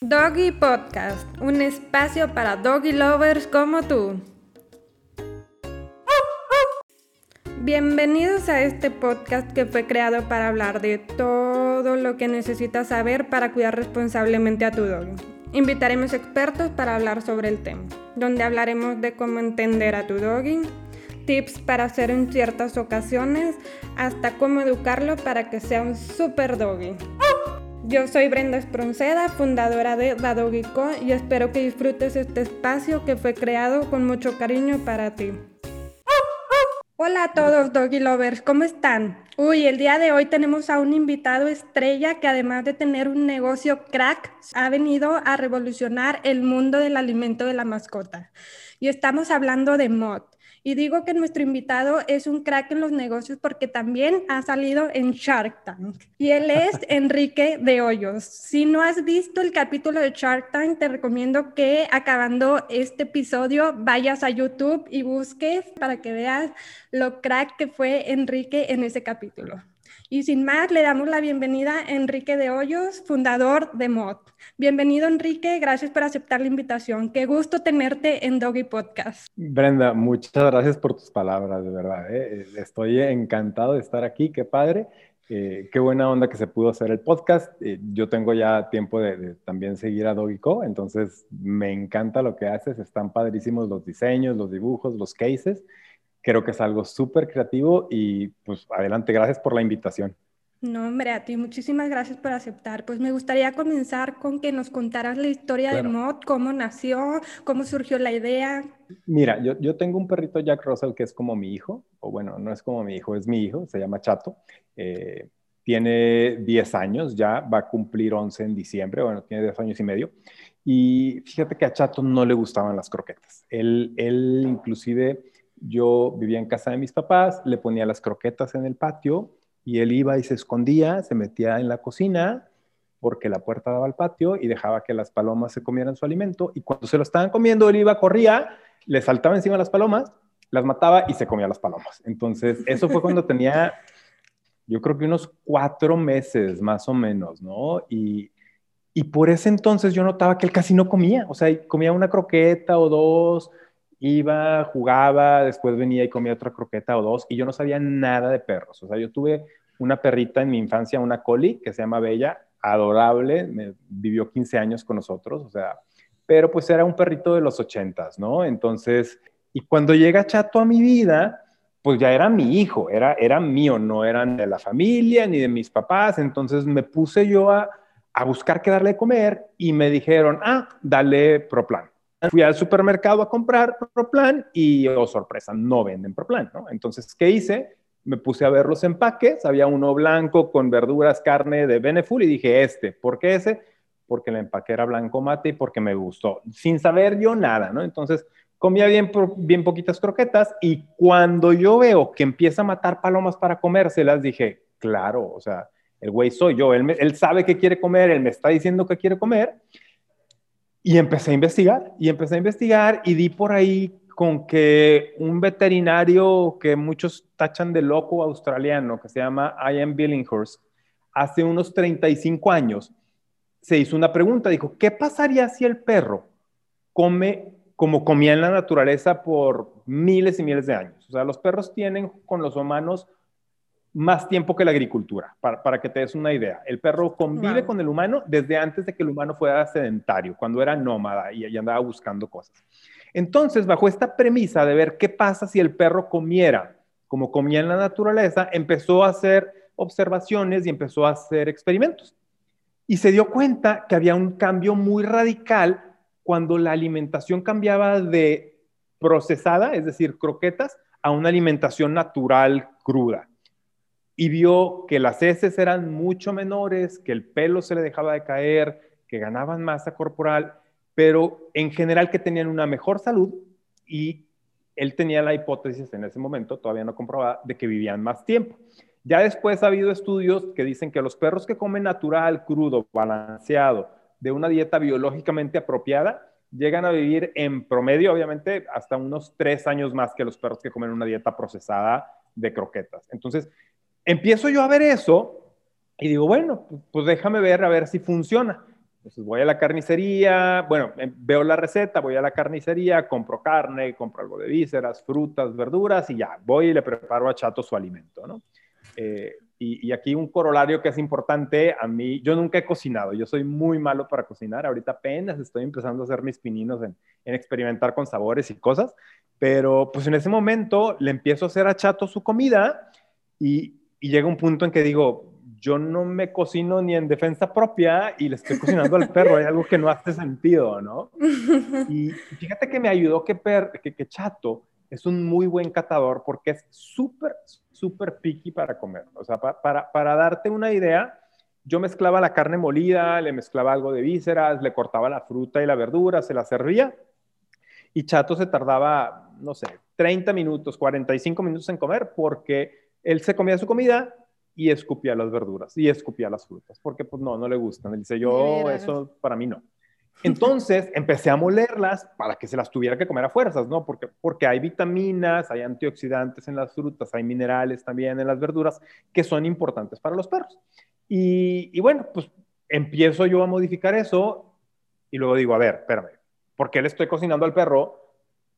Doggy Podcast, un espacio para doggy lovers como tú. Bienvenidos a este podcast que fue creado para hablar de todo lo que necesitas saber para cuidar responsablemente a tu doggy. Invitaremos expertos para hablar sobre el tema, donde hablaremos de cómo entender a tu doggy, tips para hacer en ciertas ocasiones, hasta cómo educarlo para que sea un super doggy. Yo soy Brenda Espronceda, fundadora de Co y espero que disfrutes este espacio que fue creado con mucho cariño para ti. Hola a todos Doggy Lovers, ¿cómo están? Uy, el día de hoy tenemos a un invitado estrella que además de tener un negocio crack, ha venido a revolucionar el mundo del alimento de la mascota. Y estamos hablando de Mod. Y digo que nuestro invitado es un crack en los negocios porque también ha salido en Shark Tank. Y él es Enrique de Hoyos. Si no has visto el capítulo de Shark Tank, te recomiendo que acabando este episodio vayas a YouTube y busques para que veas lo crack que fue Enrique en ese capítulo. Y sin más, le damos la bienvenida a Enrique de Hoyos, fundador de MOD. Bienvenido, Enrique. Gracias por aceptar la invitación. Qué gusto tenerte en Doggy Podcast. Brenda, muchas gracias por tus palabras, de verdad. ¿eh? Estoy encantado de estar aquí. Qué padre. Eh, qué buena onda que se pudo hacer el podcast. Eh, yo tengo ya tiempo de, de, también seguir a Doggy.co, entonces me encanta lo que haces. Están padrísimos los diseños, los dibujos, los cases. Creo que es algo súper creativo y pues adelante, gracias por la invitación. No, hombre, a ti muchísimas gracias por aceptar. Pues me gustaría comenzar con que nos contaras la historia de Mod, cómo nació, cómo surgió la idea. Mira, yo, yo, tengo un perrito Jack Russell que es como mi hijo, o bueno, no es como mi hijo, es mi hijo, se llama Chato. Eh, tiene 10 años, ya va a cumplir 11 en diciembre, bueno, tiene 10 años y medio. Y fíjate que a Chato no le gustaban las croquetas. Él, él inclusive yo vivía en casa de mis papás, le ponía las croquetas en el patio y él iba y se escondía, se metía en la cocina porque la puerta daba al patio y dejaba que las palomas se comieran su alimento y cuando se lo estaban comiendo él iba, corría, le saltaba encima las palomas, las mataba y se comía las palomas. Entonces, eso fue cuando tenía, yo creo que unos cuatro meses más o menos, ¿no? Y, y por ese entonces yo notaba que él casi no comía, o sea, comía una croqueta o dos, iba, jugaba, después venía y comía otra croqueta o dos, y yo no sabía nada de perros. O sea, yo tuve una perrita en mi infancia, una collie, que se llama Bella, adorable, me, vivió 15 años con nosotros, o sea, pero pues era un perrito de los ochentas, ¿no? Entonces, y cuando llega Chato a mi vida, pues ya era mi hijo, era, era mío, no eran de la familia ni de mis papás, entonces me puse yo a, a buscar qué darle de comer y me dijeron, ah, dale Proplan. Fui al supermercado a comprar Proplan y, oh sorpresa, no venden Proplan, ¿no? Entonces, ¿qué hice? Me puse a ver los empaques, había uno blanco con verduras, carne de Beneful y dije, este, ¿por qué ese? Porque el empaque era blanco mate y porque me gustó, sin saber yo nada, ¿no? Entonces, comía bien, bien poquitas croquetas y cuando yo veo que empieza a matar palomas para comérselas, dije, claro, o sea, el güey soy yo, él, él sabe que quiere comer, él me está diciendo que quiere comer y empecé a investigar, y empecé a investigar y di por ahí con que un veterinario que muchos tachan de loco australiano, que se llama Ian Billinghurst, hace unos 35 años, se hizo una pregunta, dijo, ¿qué pasaría si el perro come como comía en la naturaleza por miles y miles de años? O sea, los perros tienen con los humanos más tiempo que la agricultura, para, que te des una idea. El perro convive con el humano desde antes de que el humano fuera sedentario, cuando era nómada y, y, andaba buscando cosas. Entonces, bajo esta premisa de ver qué pasa si el perro comiera como comía en la naturaleza, empezó a hacer observaciones y empezó a hacer experimentos. Y se dio cuenta que había un cambio muy radical cuando la alimentación cambiaba de procesada, es decir, croquetas, a una alimentación natural cruda y vio que las heces eran mucho menores, que el pelo se le dejaba de caer, que ganaban masa corporal, pero en general que tenían una mejor salud y él tenía la hipótesis en ese momento, todavía no comprobada, de que vivían más tiempo. Ya después ha habido estudios que dicen que los perros que comen natural, crudo, balanceado, de una dieta biológicamente apropiada, llegan a vivir en promedio, obviamente, hasta unos tres años más que los perros que comen una dieta procesada de croquetas. Entonces, empiezo yo a ver eso y digo, bueno, pues déjame ver a ver si funciona. Entonces voy a la carnicería, bueno, em, veo la receta, voy a la carnicería, compro carne, compro algo de vísceras, frutas, verduras y ya, voy y le preparo a Chato su alimento, ¿no? Eh, y, aquí un corolario que es importante, a mí, yo nunca he cocinado, yo soy muy malo para cocinar, ahorita apenas estoy empezando a hacer mis pininos en, en experimentar con sabores y cosas, pero pues en ese momento le empiezo a hacer a Chato su comida y, y llega un punto en que digo, yo no me cocino ni en defensa propia y le estoy cocinando al perro, hay algo que no hace sentido, ¿no? Y fíjate que me ayudó que, que, Chato es un muy buen catador porque es súper, súper picky para comer. O sea, para, para darte una idea, yo mezclaba la carne molida, le mezclaba algo de vísceras, le cortaba la fruta y la verdura, se la servía y Chato se tardaba, no sé, 30 minutos, 45 minutos en comer porque él se comía su comida, y escupía las verduras y escupía las frutas, porque pues no, no le gustan. Él dice, yo eso para mí no. Entonces empecé a molerlas para que se las tuviera que comer a fuerzas, ¿no? Porque, porque hay vitaminas, hay antioxidantes en las frutas, hay minerales también en las verduras que son importantes para los perros. Y, y bueno, pues empiezo yo a modificar eso y luego digo, a ver, espérame, ¿por qué le estoy cocinando al perro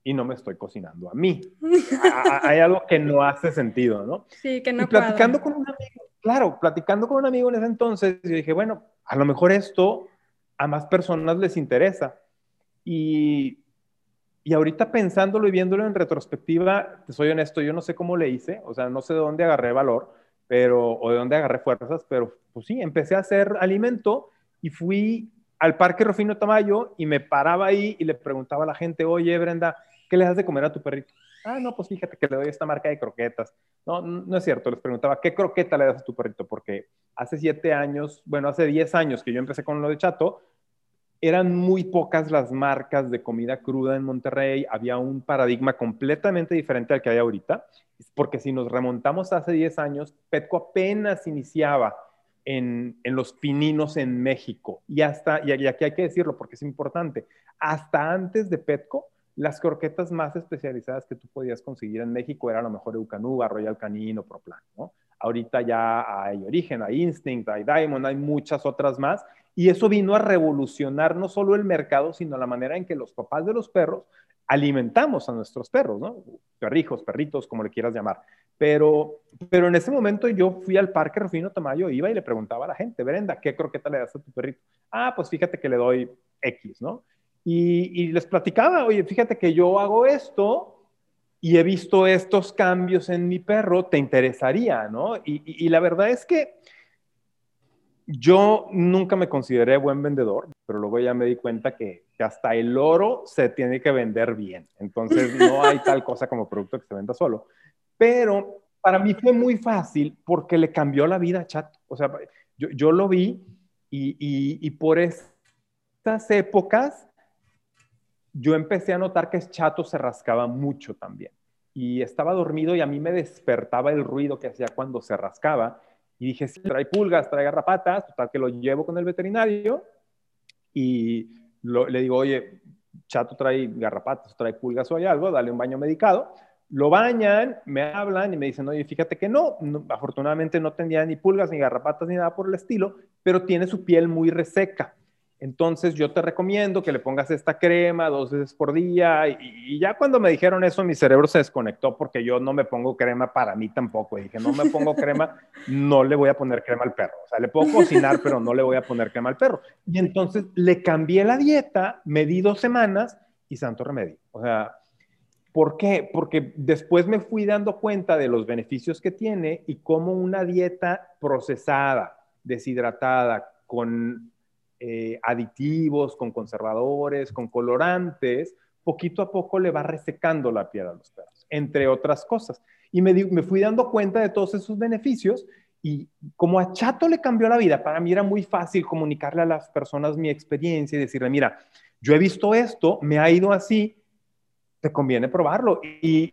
y no me estoy cocinando a mí. Hay algo que no hace sentido, ¿no? Sí, que no. Y platicando con un amigo, claro, platicando con un amigo en ese entonces, yo dije, bueno, a lo mejor esto a más personas les interesa. Y, y ahorita pensándolo y viéndolo en retrospectiva, te soy honesto, yo no sé cómo le hice, o sea, no sé de dónde agarré valor, pero, o de dónde agarré fuerzas, pero pues sí, empecé a hacer alimento y fui al Parque Rufino Tamayo y me paraba ahí y le preguntaba a la gente, oye, Brenda, ¿qué le das de comer a tu perrito? Ah, no, pues fíjate que le doy esta marca de croquetas. No, no es cierto, les preguntaba, ¿qué croqueta le das a tu perrito? Porque hace siete años, bueno, hace diez años que yo empecé con lo de Chato, eran muy pocas las marcas de comida cruda en Monterrey, había un paradigma completamente diferente al que hay ahorita, porque si nos remontamos hace diez años, Petco apenas iniciaba en, en, los pininos en México. Y hasta, y aquí hay que decirlo porque es importante, hasta antes de Petco, las croquetas más especializadas que tú podías conseguir en México eran a lo mejor Eucanuba, Royal Canin o Proplan, ¿no? Ahorita ya hay Origen, hay Instinct, hay Diamond, hay muchas otras más. Y eso vino a revolucionar no solo el mercado, sino la manera en que los papás de los perros alimentamos a nuestros perros, ¿no? Perrijos, perritos, como le quieras llamar. Pero, pero en ese momento yo fui al Parque Rufino Tamayo, iba y le preguntaba a la gente, Brenda, ¿qué croqueta le das a tu perrito? Ah, pues fíjate que le doy X, ¿no? Y, les platicaba, oye, fíjate que yo hago esto y he visto estos cambios en mi perro, ¿te interesaría, no? Y, la verdad es que yo nunca me consideré buen vendedor, pero luego ya me di cuenta que, que, hasta el oro se tiene que vender bien. Entonces no hay tal cosa como producto que se venda solo. Pero para mí fue muy fácil porque le cambió la vida Chato. O sea, yo, yo lo vi y, y por estas épocas yo empecé a notar que Chato se rascaba mucho también. Y estaba dormido y a mí me despertaba el ruido que hacía cuando se rascaba. Y dije, sí, trae pulgas, trae garrapatas, total que lo llevo con el veterinario y le digo, oye, Chato trae garrapatas, trae pulgas o hay algo, dale un baño medicado. Lo bañan, me hablan y me dicen, oye, fíjate que no, afortunadamente no tenía ni pulgas, ni garrapatas, ni nada por el estilo, pero tiene su piel muy reseca. Entonces yo te recomiendo que le pongas esta crema dos veces por día y, ya cuando me dijeron eso mi cerebro se desconectó porque yo no me pongo crema para mí tampoco. dije, no me pongo crema, no le voy a poner crema al perro. O sea, le puedo cocinar, pero no le voy a poner crema al perro. Y entonces le cambié la dieta, me di dos semanas y santo remedio. O sea, ¿por qué? Porque después me fui dando cuenta de los beneficios que tiene y cómo una dieta procesada, deshidratada, con eh, aditivos, con conservadores, con colorantes, poquito a poco le va resecando la piel a los perros, entre otras cosas. Y me, fui dando cuenta de todos esos beneficios y como a Chato le cambió la vida, para mí era muy fácil comunicarle a las personas mi experiencia y decirle, mira, yo he visto esto, me ha ido así, te conviene probarlo. Y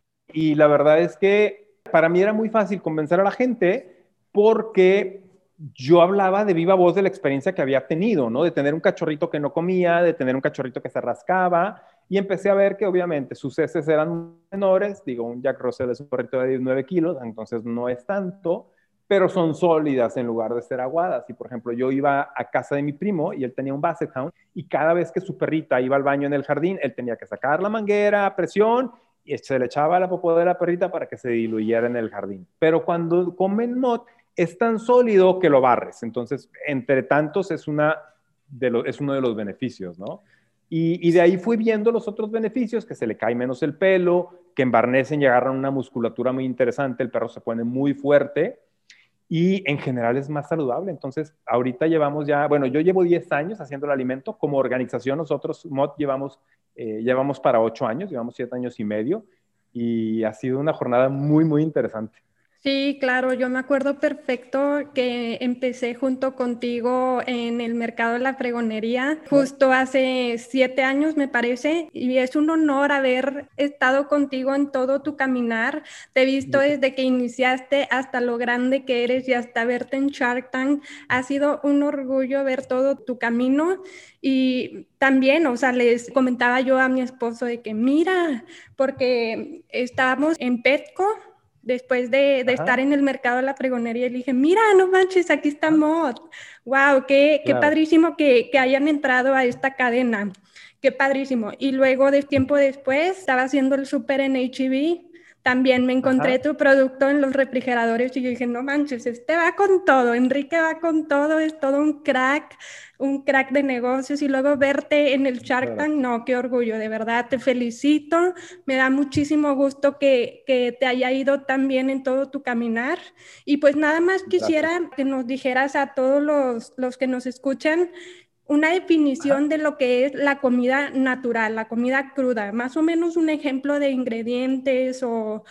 la verdad es que para mí era muy fácil convencer a la gente porque yo hablaba de viva voz de la experiencia que había tenido, ¿no? De tener un cachorrito que no comía, de tener un cachorrito que se rascaba, y empecé a ver que obviamente sus heces eran menores, digo, un Jack Russell es un perrito de 19 kilos, entonces no es tanto, pero son sólidas en lugar de ser aguadas. Y por ejemplo, yo iba a casa de mi primo y él tenía un Basset Hound y cada vez que su perrita iba al baño en el jardín, él tenía que sacar la manguera a presión y se le echaba la popó de la perrita para que se diluyera en el jardín. Pero cuando comen mod, es tan sólido que lo barres. Entonces, entre tantos, es, una es uno de los beneficios, ¿no? Y, de ahí fui viendo los otros beneficios, que se le cae menos el pelo, que embarnecen y agarran una musculatura muy interesante, el perro se pone muy fuerte y en general es más saludable. Entonces, ahorita llevamos ya, bueno, yo llevo 10 años haciendo el alimento, como organización nosotros, MOD, llevamos, eh, llevamos para 8 años, llevamos 7 años y medio y ha sido una jornada muy, muy interesante. Sí, claro, yo me acuerdo perfecto que empecé junto contigo en el mercado de la fregonería justo hace siete años, me parece, y es un honor haber estado contigo en todo tu caminar. Te he visto desde que iniciaste hasta lo grande que eres y hasta verte en Shark Tank. Ha sido un orgullo ver todo tu camino y también, o sea, les comentaba yo a mi esposo de que mira, porque estábamos en Petco después de, estar en el mercado de la pregonería, le dije, mira, no manches, aquí está Mod. Wow, qué, qué padrísimo que, que, hayan entrado a esta cadena. Qué padrísimo. Y luego, de tiempo después, estaba haciendo el súper en HEB también me encontré tu producto en los refrigeradores y yo dije, no manches, este va con todo, Enrique va con todo, es todo un crack, un crack de negocios y luego verte en el Shark Tank, no, qué orgullo, de verdad, te felicito, me da muchísimo gusto que, que te haya ido tan bien en todo tu caminar. Y pues nada más quisiera que nos dijeras a todos los, los que nos escuchan una definición de lo que es la comida natural, la comida cruda, más o menos un ejemplo de ingredientes o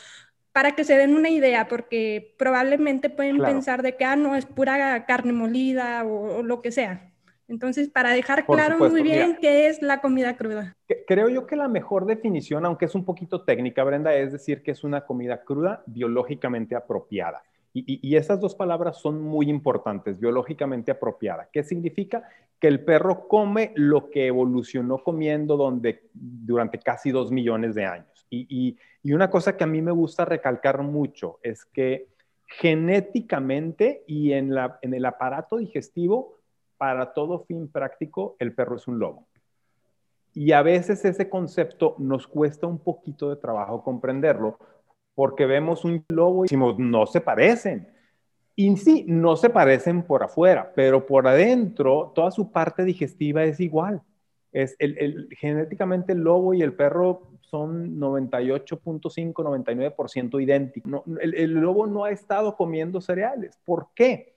para que se den una idea, porque probablemente pueden pensar de que ah, no es pura carne molida o, lo que sea. Entonces, para dejar claro muy bien qué es la comida cruda. Creo yo que la mejor definición, aunque es un poquito técnica, Brenda, es decir que es una comida cruda biológicamente apropiada. Y, esas dos palabras son muy importantes, biológicamente apropiada. ¿Qué significa? Que el perro come lo que evolucionó comiendo durante casi dos millones de años. Y, una cosa que a mí me gusta recalcar mucho es que genéticamente y en el aparato digestivo, para todo fin práctico, el perro es un lobo. Y a veces ese concepto nos cuesta un poquito de trabajo comprenderlo, porque vemos un lobo y decimos, no se parecen. Y sí, no se parecen por afuera, pero por adentro toda su parte digestiva es igual. Es el, genéticamente el lobo y el perro son 98.5, 99% idénticos. el, el lobo no ha estado comiendo cereales. ¿Por qué?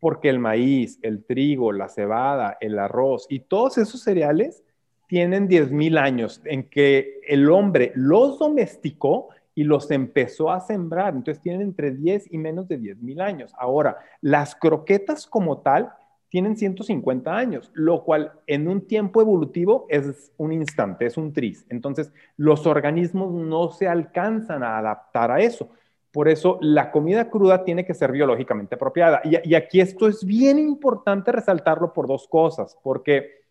Porque el maíz, el trigo, la cebada, el arroz y todos esos cereales tienen 10.000 años en que el hombre los domesticó y los empezó a sembrar. Entonces tienen entre 10 y menos de 10 mil años. Ahora, las croquetas como tal tienen 150 años, lo cual en un tiempo evolutivo es un instante, es un tris. Entonces, los organismos no se alcanzan a adaptar a eso. Por eso, la comida cruda tiene que ser biológicamente apropiada. Y, y aquí esto es bien importante resaltarlo por dos cosas, porque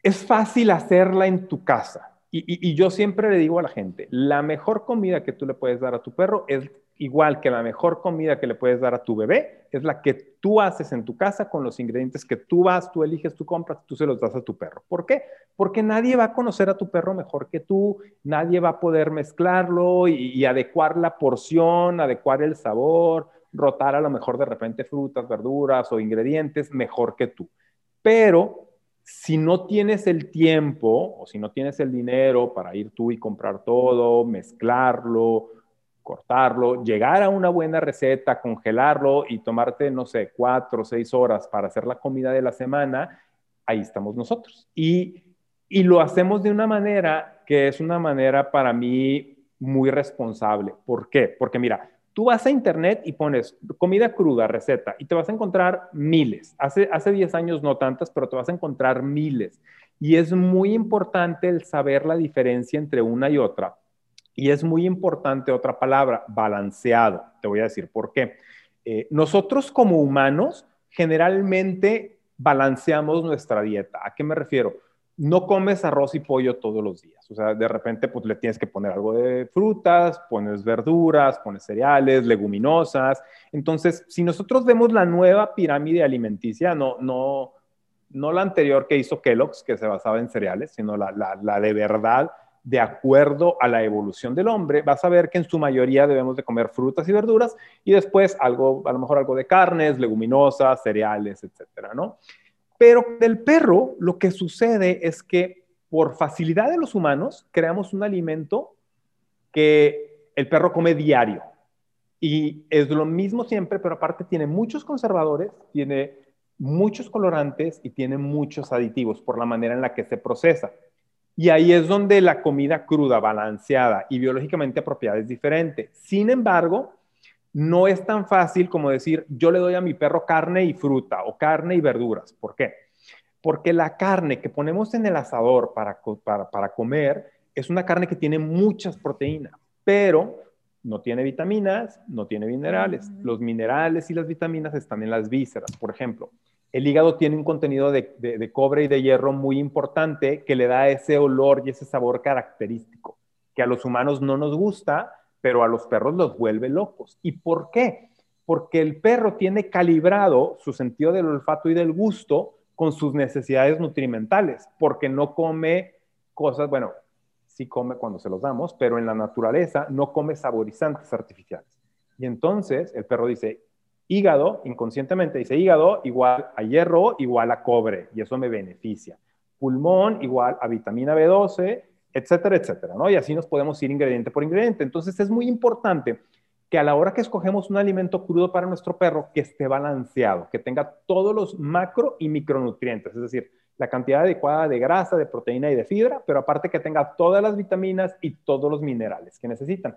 es fácil hacerla en tu casa y, yo siempre le digo a la gente, la mejor comida que tú le puedes dar a tu perro es igual que la mejor comida que le puedes dar a tu bebé, es la que tú haces en tu casa con los ingredientes que tú vas, tú eliges, tú compras, tú se los das a tu perro. ¿Por qué? Porque nadie va a conocer a tu perro mejor que tú, nadie va a poder mezclarlo y, adecuar la porción, adecuar el sabor, rotar a lo mejor de repente frutas, verduras o ingredientes mejor que tú. Pero si no tienes el tiempo o si no tienes el dinero para ir tú y comprar todo, mezclarlo, cortarlo, llegar a una buena receta, congelarlo y tomarte, no sé, cuatro o seis horas para hacer la comida de la semana, ahí estamos nosotros. Y, y lo hacemos de una manera que es una manera para mí muy responsable. ¿Por qué? Porque mira, Tú vas a internet y pones comida cruda, receta, y te vas a encontrar miles. Hace, hace 10 años no tantas, pero te vas a encontrar miles. Y es muy importante el saber la diferencia entre una y otra. Y es muy importante otra palabra, balanceado. Te voy a decir por qué. Eh, nosotros como humanos generalmente balanceamos nuestra dieta. ¿A qué me refiero? No comes arroz y pollo todos los días. O sea, de repente pues le tienes que poner algo de frutas, pones verduras, pones cereales, leguminosas. Entonces, si nosotros vemos la nueva pirámide alimenticia, no, no, no la anterior que hizo Kellogg's, que se basaba en cereales, sino la, de verdad, de acuerdo a la evolución del hombre, vas a ver que en su mayoría debemos de comer frutas y verduras y después algo, a lo mejor algo de carnes, leguminosas, cereales, etcétera, ¿no? Pero del perro lo que sucede es que por facilidad de los humanos creamos un alimento que el perro come diario. Y es lo mismo siempre, pero aparte tiene muchos conservadores, tiene muchos colorantes y tiene muchos aditivos por la manera en la que se procesa. Y ahí es donde la comida cruda, balanceada y biológicamente apropiada es diferente. Sin embargo, no es tan fácil como decir, yo le doy a mi perro carne y fruta o carne y verduras. ¿Por qué? Porque la carne que ponemos en el asador para, para, comer es una carne que tiene muchas proteínas, pero no tiene vitaminas, no tiene minerales. Los minerales y las vitaminas están en las vísceras. Por ejemplo, el hígado tiene un contenido de, de, cobre y de hierro muy importante que le da ese olor y ese sabor característico que a los humanos no nos gusta, pero a los perros los vuelve locos. ¿Y por qué? Porque el perro tiene calibrado su sentido del olfato y del gusto con sus necesidades nutrimentales, porque no come cosas, bueno, sí come cuando se los damos, pero en la naturaleza no come saborizantes artificiales. Y entonces el perro dice, hígado, inconscientemente dice hígado igual a hierro igual a cobre, y eso me beneficia. Pulmón igual a vitamina B12 etcétera, etcétera, ¿no? Y así nos podemos ir ingrediente por ingrediente. Entonces es muy importante que a la hora que escogemos un alimento crudo para nuestro perro, que esté balanceado, que tenga todos los macro y micronutrientes, es decir, la cantidad adecuada de grasa, de proteína y de fibra, pero aparte que tenga todas las vitaminas y todos los minerales que necesitan.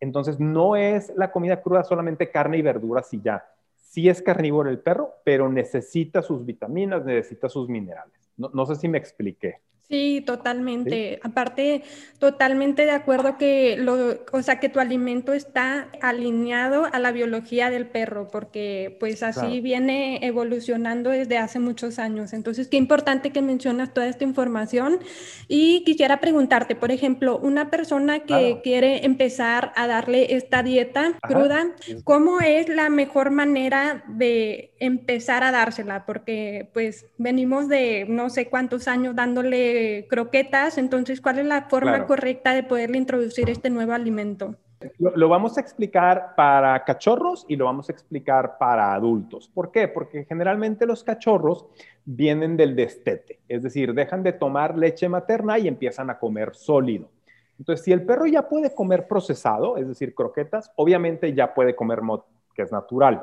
Entonces no es la comida cruda solamente carne y verduras y ya. Sí es carnívoro el perro, pero necesita sus vitaminas, necesita sus minerales. No, no sé si me expliqué. Sí, totalmente. Aparte, totalmente de acuerdo que lo, o sea, que tu alimento está alineado a la biología del perro, porque pues así viene evolucionando desde hace muchos años. Entonces, qué importante que mencionas toda esta información. Y quisiera preguntarte, por ejemplo, una persona que quiere empezar a darle esta dieta cruda, ¿cómo es la mejor manera de empezar a dársela? Porque pues venimos de no sé cuántos años dándole croquetas, entonces, ¿cuál es la forma correcta de poderle introducir este nuevo alimento? Lo, vamos a explicar para cachorros y lo vamos a explicar para adultos. ¿Por qué? Porque generalmente los cachorros vienen del destete, es decir, dejan de tomar leche materna y empiezan a comer sólido. Entonces, si el perro ya puede comer procesado, es decir, croquetas, obviamente ya puede comer que es natural.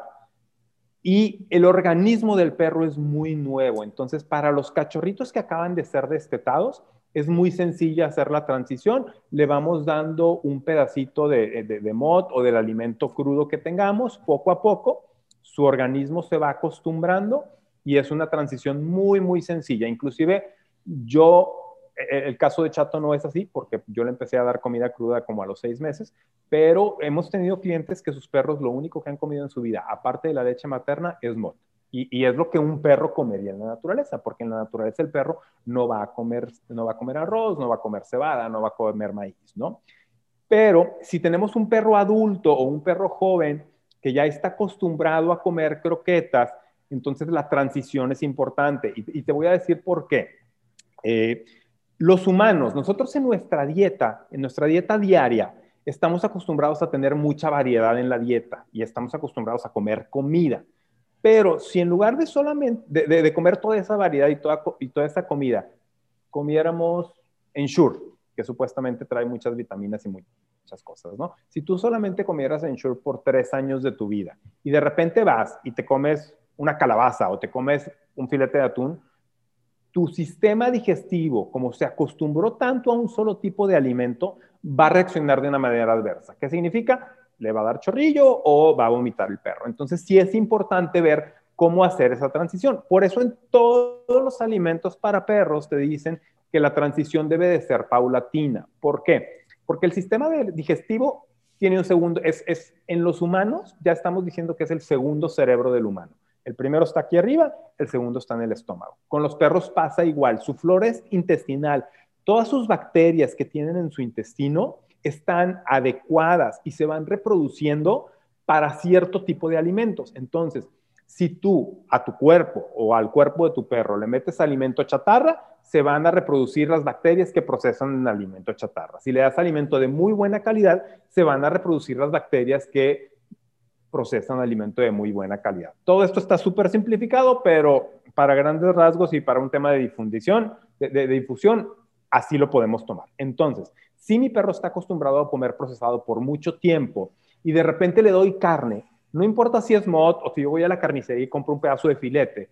Y el organismo del perro es muy nuevo. Entonces, para los cachorritos que acaban de ser destetados, es muy sencilla hacer la transición. Le vamos dando un pedacito de, de, mod o del alimento crudo que tengamos poco a poco. Su organismo se va acostumbrando y es una transición muy, muy sencilla. Inclusive yo el caso de Chato no es así, porque yo le empecé a dar comida cruda como a los seis meses, pero hemos tenido clientes que sus perros lo único que han comido en su vida, aparte de la leche materna, es mod. Y, es lo que un perro comería en la naturaleza, porque en la naturaleza el perro no va a comer, no va a comer arroz, no va a comer cebada, no va a comer maíz, ¿no? Pero si tenemos un perro adulto o un perro joven que ya está acostumbrado a comer croquetas, entonces la transición es importante. Y, te voy a decir por qué. Eh, los humanos, nosotros en nuestra dieta, en nuestra dieta diaria, estamos acostumbrados a tener mucha variedad en la dieta y estamos acostumbrados a comer comida. Pero si en lugar de solamente de, comer toda esa variedad y toda, y toda esa comida, comiéramos Ensure, que supuestamente trae muchas vitaminas y muchas cosas, ¿no? Si tú solamente comieras Ensure por tres años de tu vida y de repente vas y te comes una calabaza o te comes un filete de atún, tu sistema digestivo, como se acostumbró tanto a un solo tipo de alimento, va a reaccionar de una manera adversa. ¿Qué significa? Le va a dar chorrillo o va a vomitar el perro. Entonces, sí es importante ver cómo hacer esa transición. Por eso en todos los alimentos para perros te dicen que la transición debe de ser paulatina. ¿Por qué? Porque el sistema digestivo tiene un segundo, es, es, en los humanos ya estamos diciendo que es el segundo cerebro del humano. El primero está aquí arriba, el segundo está en el estómago. Con los perros pasa igual. Su flora es intestinal. Todas sus bacterias que tienen en su intestino están adecuadas y se van reproduciendo para cierto tipo de alimentos. Entonces, si tú a tu cuerpo o al cuerpo de tu perro le metes alimento chatarra, se van a reproducir las bacterias que procesan el alimento chatarra. Si le das alimento de muy buena calidad, se van a reproducir las bacterias que procesan alimento de muy buena calidad. Todo esto está súper simplificado, pero para grandes rasgos y para un tema de difusión, de, difusión, así lo podemos tomar. Entonces, si mi perro está acostumbrado a comer procesado por mucho tiempo y de repente le doy carne, no importa si es mod o si yo voy a la carnicería y compro un pedazo de filete,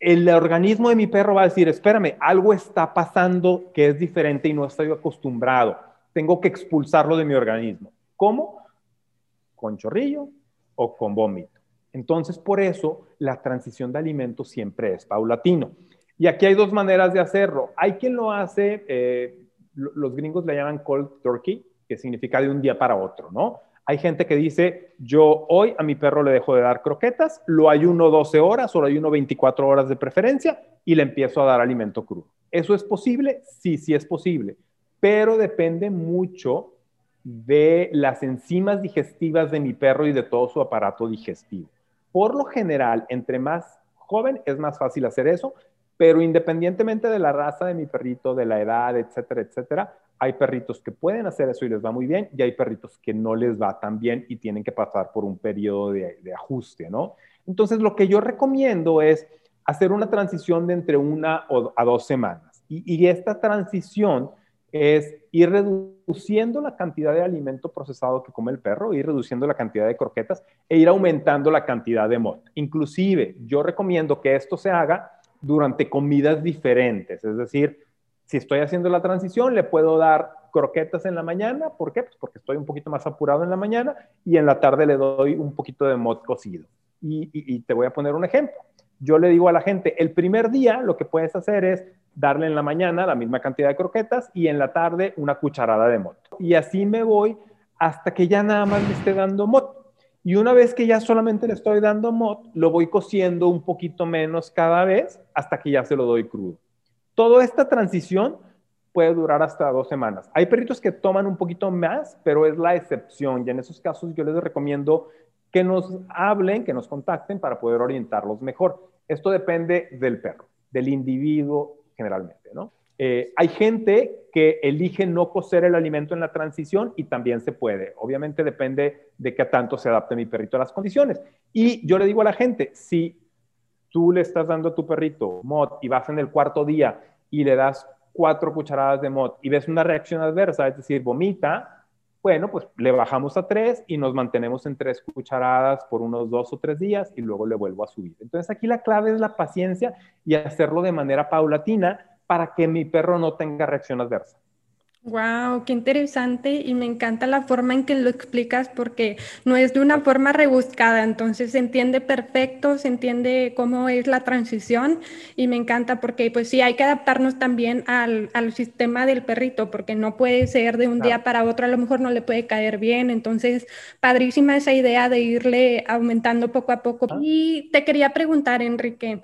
el organismo de mi perro va a decir, espérame, algo está pasando que es diferente y no estoy acostumbrado. Tengo que expulsarlo de mi organismo. ¿Cómo? Con chorrillo o con vómito. Entonces, por eso la transición de alimentos siempre es paulatino. Y aquí hay dos maneras de hacerlo. Hay quien lo hace, eh, los gringos le llaman cold turkey, que significa de un día para otro, ¿no? Hay gente que dice, yo hoy a mi perro le dejo de dar croquetas, lo ayuno 12 horas o lo ayuno 24 horas de preferencia y le empiezo a dar alimento crudo. ¿Eso es posible? Sí, sí es posible, pero depende mucho de las enzimas digestivas de mi perro y de todo su aparato digestivo. Por lo general, entre más joven es más fácil hacer eso, pero independientemente de la raza de mi perrito, de la edad, etcétera, etcétera, hay perritos que pueden hacer eso y les va muy bien y hay perritos que no les va tan bien y tienen que pasar por un periodo de, ajuste, ¿no? Entonces, lo que yo recomiendo es hacer una transición de entre una a dos semanas. Y, esta transición es ir reduciendo la cantidad de alimento procesado que come el perro, ir reduciendo la cantidad de croquetas e ir aumentando la cantidad de mod. Inclusive, yo recomiendo que esto se haga durante comidas diferentes, es decir, si estoy haciendo la transición, le puedo dar croquetas en la mañana. ¿Por qué? Pues porque estoy un poquito más apurado en la mañana y en la tarde le doy un poquito de mod cocido. Y, te voy a poner un ejemplo. Yo le digo a la gente, el primer día lo que puedes hacer es darle en la mañana la misma cantidad de croquetas y en la tarde una cucharada de mod. Y así me voy hasta que ya nada más le esté dando mod. Y una vez que ya solamente le estoy dando mod, lo voy cociendo un poquito menos cada vez hasta que ya se lo doy crudo. Toda esta transición puede durar hasta dos semanas. Hay perritos que toman un poquito más, pero es la excepción. Y en esos casos yo les recomiendo que nos hablen, que nos contacten para poder orientarlos mejor. Esto depende del perro, del individuo generalmente, ¿no? Eh, hay gente que elige no cocer el alimento en la transición y también se puede. Obviamente depende de qué tanto se adapte mi perrito a las condiciones. Y yo le digo a la gente, si tú le estás dando a tu perrito mod y vas en el cuarto día y le das cuatro cucharadas de mod y ves una reacción adversa, es decir, vomita, bueno, pues le bajamos a tres y nos mantenemos en tres cucharadas por unos dos o tres días y luego le vuelvo a subir. Entonces aquí la clave es la paciencia y hacerlo de manera paulatina para que mi perro no tenga reacción adversa. Wow, qué interesante y me encanta la forma en que lo explicas porque no es de una forma rebuscada, entonces se entiende perfecto, se entiende cómo es la transición y me encanta porque pues sí, hay que adaptarnos también al, al sistema del perrito porque no puede ser de un día para otro, a lo mejor no le puede caer bien, entonces padrísima esa idea de irle aumentando poco a poco. Y te quería preguntar, Enrique,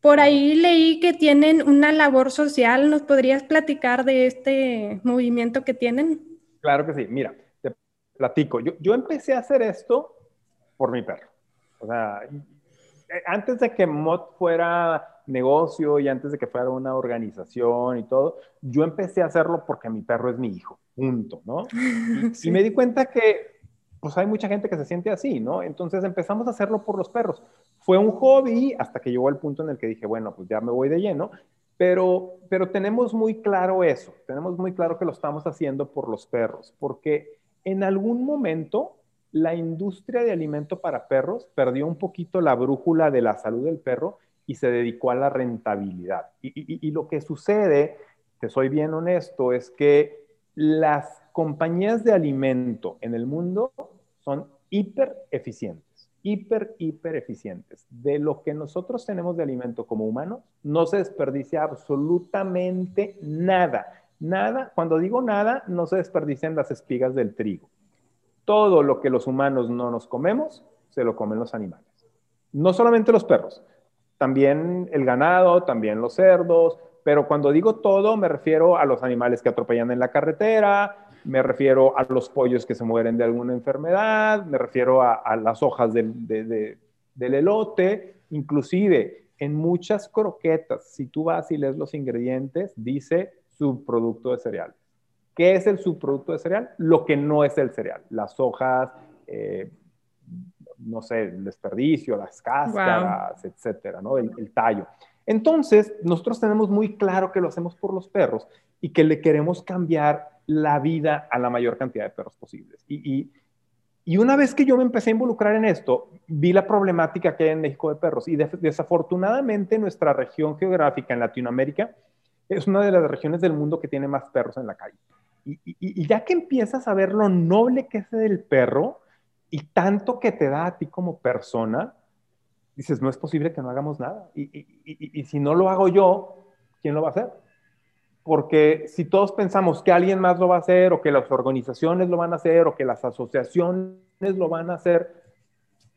por ahí leí que tienen una labor social. ¿Nos podrías platicar de este movimiento que tienen? Claro que sí. Mira, te platico. Yo, empecé a hacer esto por mi perro. O sea, eh, antes de que MOD fuera negocio y antes de que fuera una organización y todo, yo empecé a hacerlo porque mi perro es mi hijo. Punto, ¿no? Y me di cuenta que pues hay mucha gente que se siente así, ¿no? Entonces empezamos a hacerlo por los perros. Fue un hobby hasta que llegó el punto en el que dije, bueno, pues ya me voy de lleno, pero, pero tenemos muy claro eso, tenemos muy claro que lo estamos haciendo por los perros, porque en algún momento la industria de alimento para perros perdió un poquito la brújula de la salud del perro y se dedicó a la rentabilidad. Y, y lo que sucede, te soy bien honesto, es que las compañías de alimento en el mundo son hiper eficientes, hiper, hiper eficientes. De lo que nosotros tenemos de alimento como humanos, no se desperdicia absolutamente nada. Nada, cuando digo nada, no se desperdician las espigas del trigo. Todo lo que los humanos no nos comemos, se lo comen los animales. No solamente los perros, también el ganado, también los cerdos, pero cuando digo todo me refiero a los animales que atropellan en la carretera, me refiero a los pollos que se mueren de alguna enfermedad, me refiero a, las hojas del, del elote, inclusive en muchas croquetas, si tú vas y lees los ingredientes, dice subproducto de cereal. ¿Qué es el subproducto de cereal? Lo que no es el cereal, las hojas, eh, no sé, el desperdicio, las cáscaras, etcétera, ¿no? El, tallo. Entonces, nosotros tenemos muy claro que lo hacemos por los perros y que le queremos cambiar la vida a la mayor cantidad de perros posibles. Y, y, una vez que yo me empecé a involucrar en esto, vi la problemática que hay en México de perros. Y desafortunadamente nuestra región geográfica en Latinoamérica es una de las regiones del mundo que tiene más perros en la calle. Y, y ya que empiezas a ver lo noble que es el perro, y tanto que te da a ti como persona, dices, no es posible que no hagamos nada. Y, si no lo hago yo, ¿quién lo va a hacer? Porque si todos pensamos que alguien más lo va a hacer, o que las organizaciones lo van a hacer, o que las asociaciones lo van a hacer,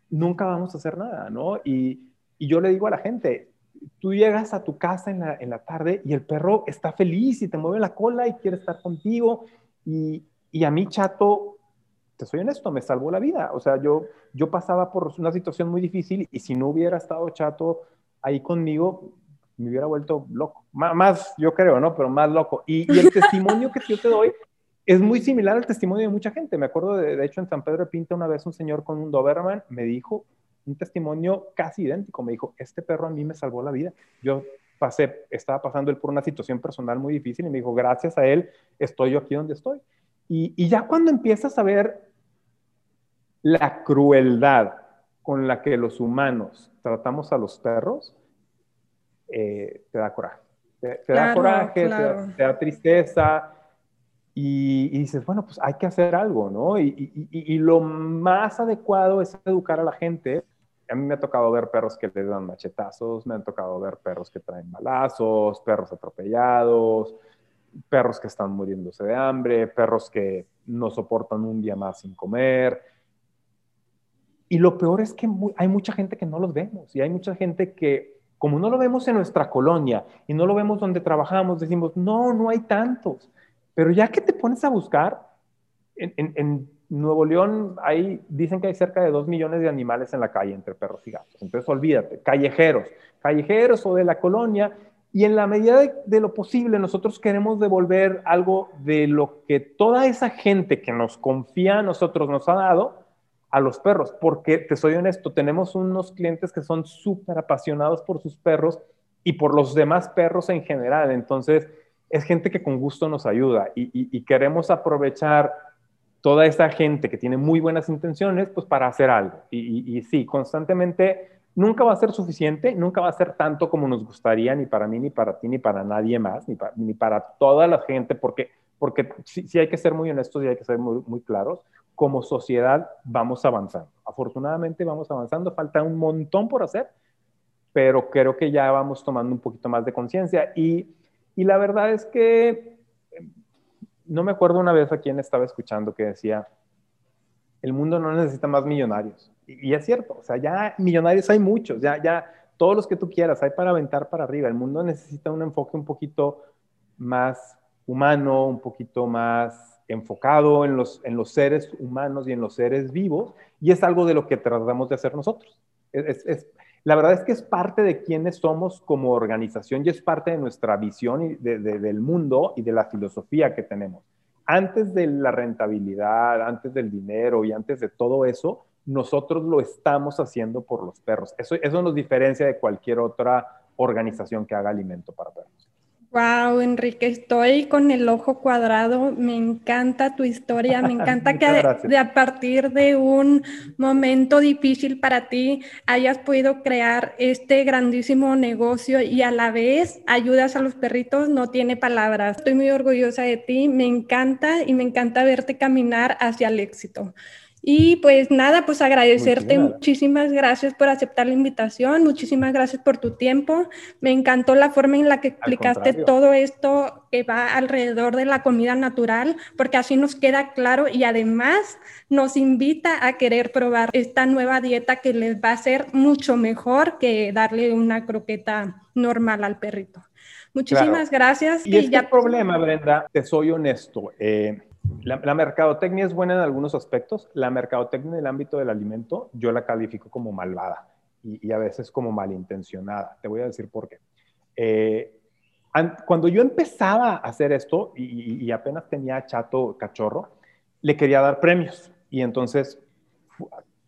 nunca vamos a hacer nada, ¿no? Y, yo le digo a la gente, tú llegas a tu casa en la, en la, tarde y el perro está feliz y te mueve la cola y quiere estar contigo. Y, y a mí, chato, te soy honesto, me salvó la vida. O sea, yo, yo pasaba por una situación muy difícil y si no hubiera estado chato ahí conmigo, me hubiera vuelto loco. más, yo creo, ¿no? Pero más loco. Y, el testimonio que yo te doy es muy similar al testimonio de mucha gente. Me acuerdo, de, de hecho, en San Pedro de Pinta una vez un señor con un Doberman me dijo un testimonio casi idéntico. Me dijo, este perro a mí me salvó la vida. Yo pasé, estaba pasando él por una situación personal muy difícil y me dijo, gracias a él estoy yo aquí donde estoy. Y, ya cuando empiezas a ver la crueldad con la que los humanos tratamos a los perros, eh, te da coraje. Te, da coraje, Te, da, tristeza y, dices, bueno, pues hay que hacer algo, ¿no? Y, y, lo más adecuado es educar a la gente. A mí me ha tocado ver perros que les dan machetazos, me han tocado ver perros que traen balazos, perros atropellados, perros que están muriéndose de hambre, perros que no soportan un día más sin comer. Y lo peor es que hay mucha gente que no los vemos y hay mucha gente que, como no lo vemos en nuestra colonia y no lo vemos donde trabajamos, decimos, no, no hay tantos. Pero ya que te pones a buscar, en, Nuevo León hay, dicen que hay cerca de dos millones de animales en la calle entre perros y gatos. Entonces olvídate, callejeros, callejeros o de la colonia, y en la medida de, lo posible, nosotros queremos devolver algo de lo que toda esa gente que nos confía a nosotros nos ha dado a los perros. Porque, te soy honesto, tenemos unos clientes que son súper apasionados por sus perros y por los demás perros en general. Entonces, es gente que con gusto nos ayuda y, queremos aprovechar toda esa gente que tiene muy buenas intenciones, pues para hacer algo. Y, y sí, constantemente nunca va a ser suficiente, nunca va a ser tanto como nos gustaría, ni para mí, ni para ti, ni para nadie más, ni para, ni para toda la gente, porque, porque sí, hay que ser muy honestos y hay que ser muy, muy claros. Como sociedad vamos avanzando. Afortunadamente vamos avanzando, falta un montón por hacer, pero creo que ya vamos tomando un poquito más de conciencia. Y, y la verdad es que no me acuerdo una vez a quién estaba escuchando que decía, el mundo no necesita más millonarios y, es cierto, o sea, ya millonarios hay muchos, ya, ya todos los que tú quieras, hay para aventar para arriba. El mundo necesita un enfoque un poquito más humano, un poquito más enfocado en los, en los seres humanos y en los seres vivos, y es algo de lo que tratamos de hacer nosotros. Es, la verdad es que es parte de quienes somos como organización y es parte de nuestra visión del mundo y de la filosofía que tenemos. Antes de la rentabilidad, antes del dinero y antes de todo eso, nosotros lo estamos haciendo por los perros. Eso, eso nos diferencia de cualquier otra organización que haga alimento para perros. Wow, Enrique, estoy con el ojo cuadrado. Me encanta tu historia. Me encanta que de, a partir de un momento difícil para ti hayas podido crear este grandísimo negocio y a la vez ayudas a los perritos. No tiene palabras. Estoy muy orgullosa de ti. Me encanta y me encanta verte caminar hacia el éxito. Y pues nada, pues agradecerte, muchísimas gracias por aceptar la invitación, muchísimas gracias por tu tiempo. Me encantó la forma en la que explicaste todo esto que va alrededor de la comida natural, porque así nos queda claro y además nos invita a querer probar esta nueva dieta que les va a ser mucho mejor que darle una croqueta normal al perrito. Muchísimas gracias. Y, este problema, Brenda, te soy honesto. Eh, la, mercadotecnia es buena en algunos aspectos. La mercadotecnia en el ámbito del alimento yo la califico como malvada y, a veces como malintencionada. Te voy a decir por qué. Eh, cuando yo empezaba a hacer esto y, apenas tenía chato cachorro, le quería dar premios. Y entonces,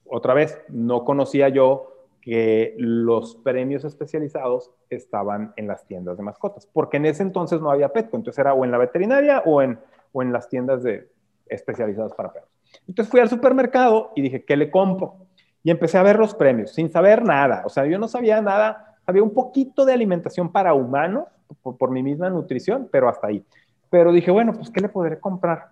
otra vez, no conocía yo que los premios especializados estaban en las tiendas de mascotas, porque en ese entonces no había Petco, entonces era o en la veterinaria o en o en las tiendas de, especializadas para perros. Entonces fui al supermercado y dije, ¿qué le compro? Y empecé a ver los premios sin saber nada. O sea, yo no sabía nada. Había un poquito de alimentación para humanos por, mi misma nutrición, pero hasta ahí. Pero dije, bueno, pues, ¿qué le podré comprar?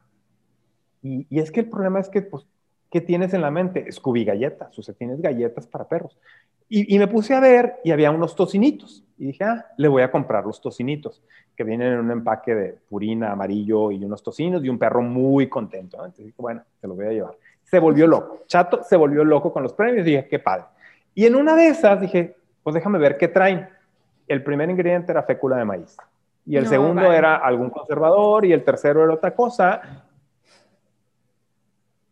Y, y es que el problema es que, pues, ¿qué tienes en la mente? Scooby galletas, o sea, tienes galletas para perros. Y, me puse a ver y había unos tocinitos. Y dije, ah, le voy a comprar los tocinitos, que vienen en un empaque de purina amarillo y unos tocinos y un perro muy contento. Entonces dije, bueno, se los voy a llevar. Se volvió loco. Chato se volvió loco con los premios. Dije, qué padre. Y en una de esas dije, pues déjame ver qué traen. El primer ingrediente era fécula de maíz. Y el segundo era algún conservador y el tercero era otra cosa.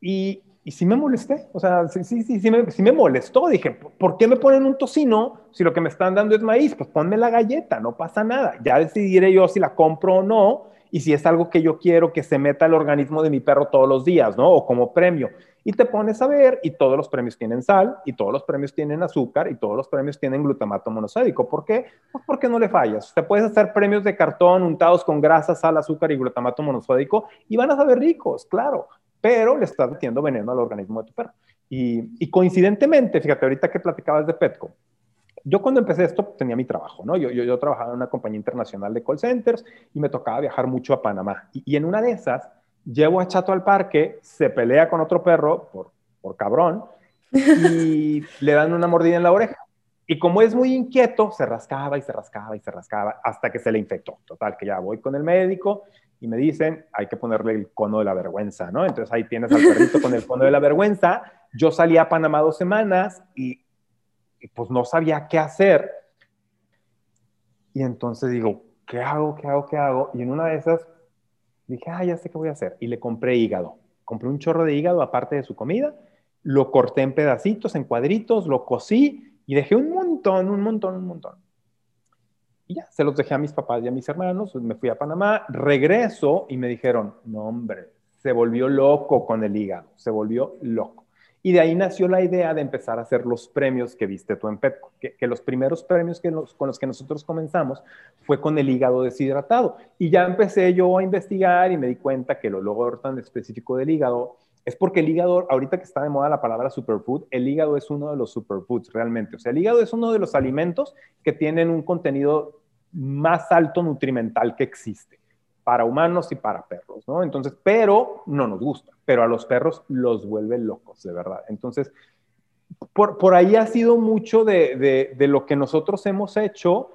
Y y sí me molesté, o sea, sí, sí, sí, sí me, sí me, molestó. Dije, ¿por qué me ponen un tocino si lo que me están dando es maíz? Pues ponme la galleta, no pasa nada. Ya decidiré yo si la compro o no y si es algo que yo quiero que se meta al organismo de mi perro todos los días, ¿no? O como premio. Y te pones a ver y todos los premios tienen sal y todos los premios tienen azúcar y todos los premios tienen glutamato monosódico. ¿Por qué? Pues porque no le fallas. Te puedes hacer premios de cartón untados con grasa, sal, azúcar y glutamato monosódico y van a saber ricos, claro pero le estás metiendo veneno al organismo de tu perro. Y, coincidentemente, fíjate, ahorita que platicabas de Petco, yo cuando empecé esto tenía mi trabajo, ¿no? Yo, yo, trabajaba en una compañía internacional de call centers y me tocaba viajar mucho a Panamá. Y, en una de esas, llevo a Chato al parque, se pelea con otro perro por, por cabrón y le dan una mordida en la oreja. Y como es muy inquieto, se rascaba y se rascaba y se rascaba hasta que se le infectó. Total, que ya voy con el médico y me dicen, hay que ponerle el cono de la vergüenza, ¿no? Entonces ahí tienes al perrito con el cono de la vergüenza. Yo salí a Panamá dos semanas y, pues no sabía qué hacer. Y entonces digo, ¿qué hago? ¿Qué hago? ¿Qué hago? Y en una de esas dije, ah, ya sé qué voy a hacer. Y le compré hígado. Compré un chorro de hígado aparte de su comida, lo corté en pedacitos, en cuadritos, lo cocí y dejé un montón, un montón, un montón. Y ya, se los dejé a mis papás y a mis hermanos, me fui a Panamá, regreso y me dijeron, no hombre, se volvió loco con el hígado, se volvió loco. Y de ahí nació la idea de empezar a hacer los premios que viste tú en Petco, que, los primeros premios que con los que nosotros comenzamos fue con el hígado deshidratado. Y ya empecé yo a investigar y me di cuenta que lo logro tan específico del hígado es porque el hígado, ahorita que está de moda la palabra superfood, el hígado es uno de los superfoods realmente. O sea, el hígado es uno de los alimentos que tienen un contenido más alto nutrimental que existe para humanos y para perros, ¿no? Entonces, pero no nos gusta, pero a los perros los vuelve locos, de verdad. Entonces, por, por ahí ha sido mucho de, de, lo que nosotros hemos hecho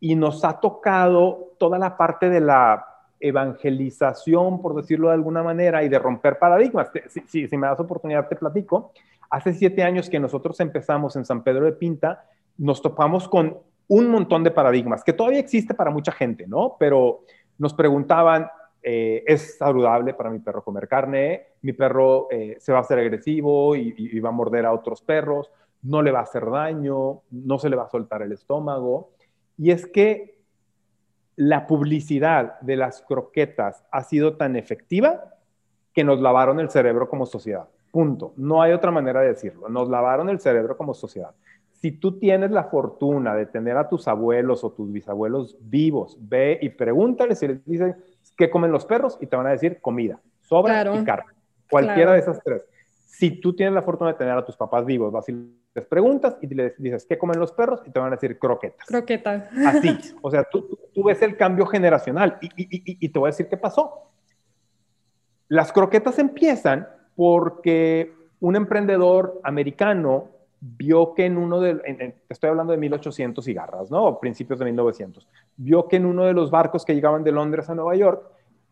y nos ha tocado toda la parte de la evangelización, por decirlo de alguna manera, y de romper paradigmas. Si, si, me das oportunidad, te platico. Hace siete años que nosotros empezamos en San Pedro de Pinta, nos topamos con un montón de paradigmas, que todavía existe para mucha gente, ¿no? Pero nos preguntaban, eh, ¿es saludable para mi perro comer carne? ¿Mi perro eh, se va a hacer agresivo y va a morder a otros perros? ¿No le va a hacer daño? ¿No se le va a soltar el estómago? Y es que la publicidad de las croquetas ha sido tan efectiva que nos lavaron el cerebro como sociedad. Punto. No hay otra manera de decirlo. Nos lavaron el cerebro como sociedad. Si tú tienes la fortuna de tener a tus abuelos o tus bisabuelos vivos, ve y pregúntales si les dicen qué comen los perros y te van a decir comida, sobra y carne. Cualquiera de esas tres. Si tú tienes la fortuna de tener a tus papás vivos, vas y les preguntas y les dices, ¿qué comen los perros? Y te van a decir croquetas. Croquetas. Así. O sea, tú, tú ves el cambio generacional y, y, y, te voy a decir qué pasó. Las croquetas empiezan porque un emprendedor americano vio que en uno de, estoy hablando de 1800 cigarras, ¿no? Principios de 1900, vio que en uno de los barcos que llegaban de Londres a Nueva York,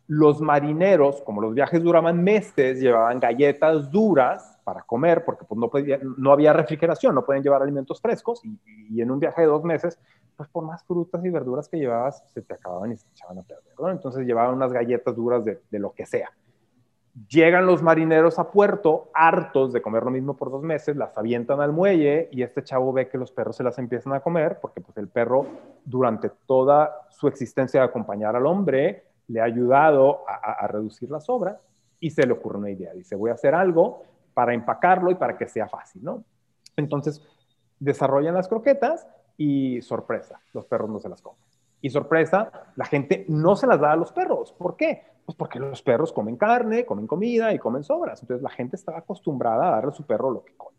los marineros, como los viajes duraban meses, llevaban galletas duras para comer, porque pues, no, no había refrigeración, no podían llevar alimentos frescos, y, en un viaje de dos meses, pues por más frutas y verduras que llevabas, se te acababan y se echaban a perder. Entonces llevaban unas galletas duras de, de lo que sea. Llegan los marineros a puerto, hartos de comer lo mismo por dos meses, las avientan al muelle y este chavo ve que los perros se las empiezan a comer, porque pues el perro durante toda su existencia de acompañar al hombre le ha ayudado a, reducir las obras y se le ocurre una idea. Dice, voy a hacer algo para empacarlo y para que sea fácil, ¿no? Entonces, desarrollan las croquetas y sorpresa, los perros no se las comen. Y sorpresa, la gente no se las da a los perros. ¿Por qué? Pues porque los perros comen carne, comen comida y comen sobras. Entonces la gente estaba acostumbrada a darle a su perro lo que come.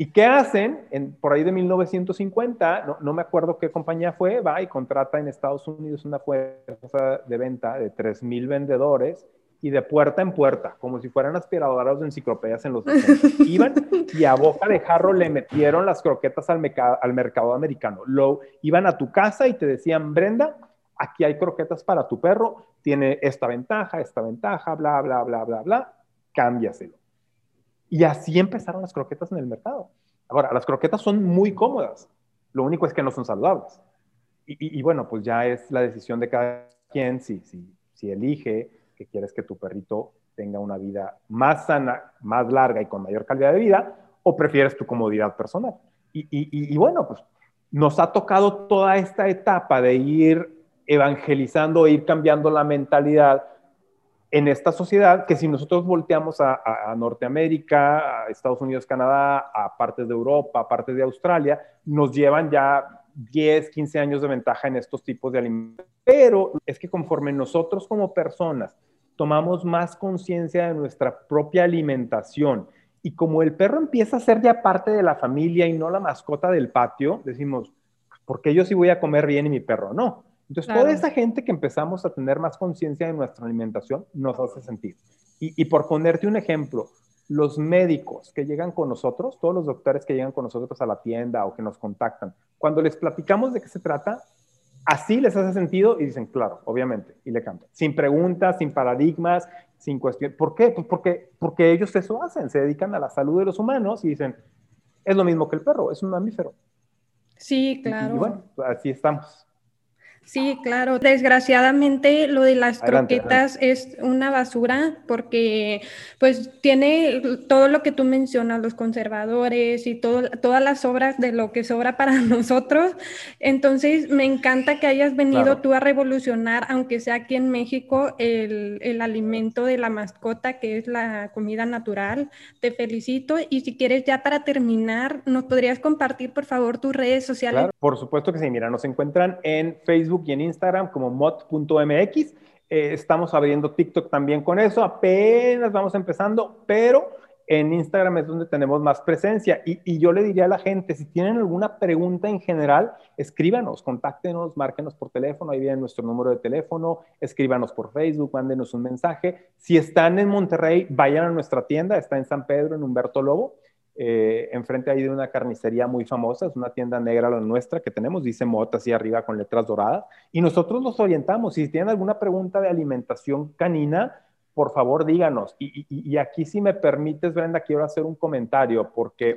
¿Y qué hacen? En, por ahí de 1950, no, no, me acuerdo qué compañía fue, va y contrata en Estados Unidos una fuerza de venta de 3.000 vendedores y de puerta en puerta, como si fueran aspiradoras de enciclopedias en los 60. Iban y a boca de jarro le metieron las croquetas al, al mercado americano. Lo, iban a tu casa y te decían, Brenda, aquí hay croquetas para tu perro, tiene esta ventaja, esta ventaja, bla, bla, bla, bla, bla, cámbiaselo. Y así empezaron las croquetas en el mercado. Ahora, las croquetas son muy cómodas, lo único es que no son saludables. Y, bueno, pues ya es la decisión de cada quien si, si, si elige que quieres que tu perrito tenga una vida más sana, más larga y con mayor calidad de vida, o prefieres tu comodidad personal. Y, y, y, bueno, pues nos ha tocado toda esta etapa de ir evangelizando, ir cambiando la mentalidad en esta sociedad que si nosotros volteamos a, Norteamérica, a Estados Unidos, Canadá, a partes de Europa, a partes de Australia, nos llevan ya 10, 15 años de ventaja en estos tipos de alimentos. Pero es que conforme nosotros como personas tomamos más conciencia de nuestra propia alimentación y como el perro empieza a ser ya parte de la familia y no la mascota del patio, decimos, ¿por qué yo sí voy a comer bien y mi perro no? Entonces, toda esa gente que empezamos a tener más conciencia de nuestra alimentación nos hace sentir. Y, por ponerte un ejemplo, los médicos que llegan con nosotros, todos los doctores que llegan con nosotros a la tienda o que nos contactan, cuando les platicamos de qué se trata, así les hace sentido y dicen, claro, obviamente, y le cambian. Sin preguntas, sin paradigmas, sin cuestiones. ¿Por qué? Pues porque, porque ellos eso hacen, se dedican a la salud de los humanos y dicen, es lo mismo que el perro, es un mamífero. Sí, claro. y bueno, así estamos. Sí, claro. Desgraciadamente lo de las croquetas es una basura porque pues tiene todo lo que tú mencionas, los conservadores y todo, todas las obras de lo que sobra para nosotros. Entonces me encanta que hayas venido tú a revolucionar, aunque sea aquí en México, el, el, alimento de la mascota que es la comida natural. Te felicito y si quieres ya para terminar, ¿nos podrías compartir por favor tus redes sociales? Claro, por supuesto que sí. Mira, nos encuentran en Facebook y en Instagram como mod.mx. Eh, estamos abriendo TikTok también con eso, apenas vamos empezando, pero en Instagram es donde tenemos más presencia. Y, yo le diría a la gente, si tienen alguna pregunta en general, escríbanos, contáctenos, márquenos por teléfono, ahí viene nuestro número de teléfono, escríbanos por Facebook, mándenos un mensaje. Si están en Monterrey, vayan a nuestra tienda, está en San Pedro, en Humberto Lobo. Eh, enfrente ahí de una carnicería muy famosa, es una tienda negra la nuestra que tenemos, dice Mota así arriba con letras doradas, y nosotros los orientamos. Si tienen alguna pregunta de alimentación canina, por favor díganos. Y, aquí si me permites, Brenda, quiero hacer un comentario, porque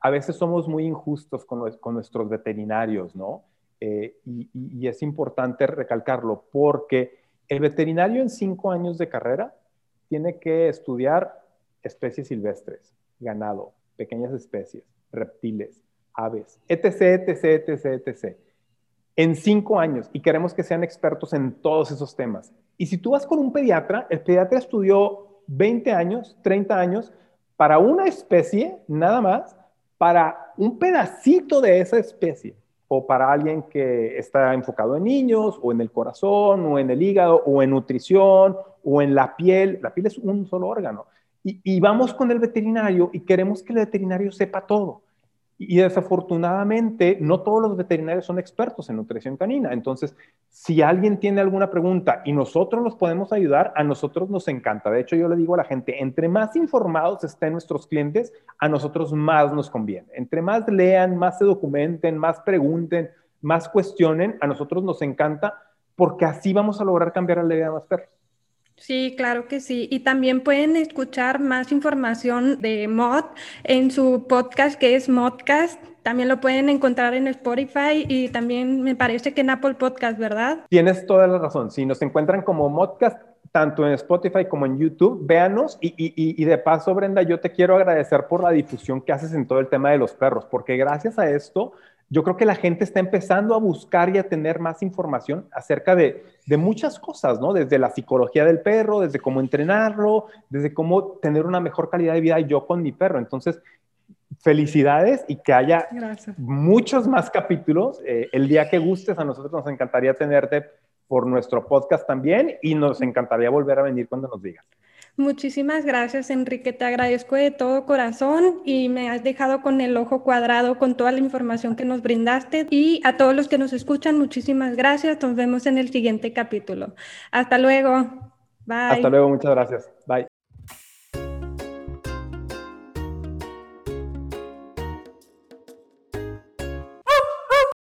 a veces somos muy injustos con, nuestros veterinarios, ¿no? Eh, y es importante recalcarlo, porque el veterinario en cinco años de carrera tiene que estudiar especies silvestres, ganado, pequeñas especies, reptiles, aves, etc., etc., etc., etc., en cinco años y queremos que sean expertos en todos esos temas. Y si tú vas con un pediatra, el pediatra estudió 20 años, 30 años para una especie, nada más, para un pedacito de esa especie, o para alguien que está enfocado en niños, o en el corazón, o en el hígado, o en nutrición, o en la piel. La piel es un solo órgano y, vamos con el veterinario y queremos que el veterinario sepa todo. Y desafortunadamente, no todos los veterinarios son expertos en nutrición canina. Entonces, si alguien tiene alguna pregunta y nosotros los podemos ayudar, a nosotros nos encanta. De hecho, yo le digo a la gente, entre más informados estén nuestros clientes, a nosotros más nos conviene. Entre más lean, más se documenten, más pregunten, más cuestionen, a nosotros nos encanta porque así vamos a lograr cambiar la vida de más perros. Sí, claro que sí. Y también pueden escuchar más información de Mod en su podcast que es Modcast. También lo pueden encontrar en Spotify y también me parece que en Apple Podcast, ¿verdad? Tienes toda la razón. Si nos encuentran como Modcast, tanto en Spotify como en YouTube, véanos. Y, y, y, de paso, Brenda, yo te quiero agradecer por la difusión que haces en todo el tema de los perros, porque gracias a esto yo creo que la gente está empezando a buscar y a tener más información acerca de, muchas cosas, ¿no? Desde la psicología del perro, desde cómo entrenarlo, desde cómo tener una mejor calidad de vida yo con mi perro. Entonces, felicidades y que haya muchos más capítulos. Eh, el día que gustes, a nosotros nos encantaría tenerte por nuestro podcast también y nos encantaría volver a venir cuando nos digas. Muchísimas gracias, Enrique. Te agradezco de todo corazón y me has dejado con el ojo cuadrado con toda la información que nos brindaste. Y a todos los que nos escuchan, muchísimas gracias. Nos vemos en el siguiente capítulo. Hasta luego. Bye. Hasta luego, muchas gracias. Bye.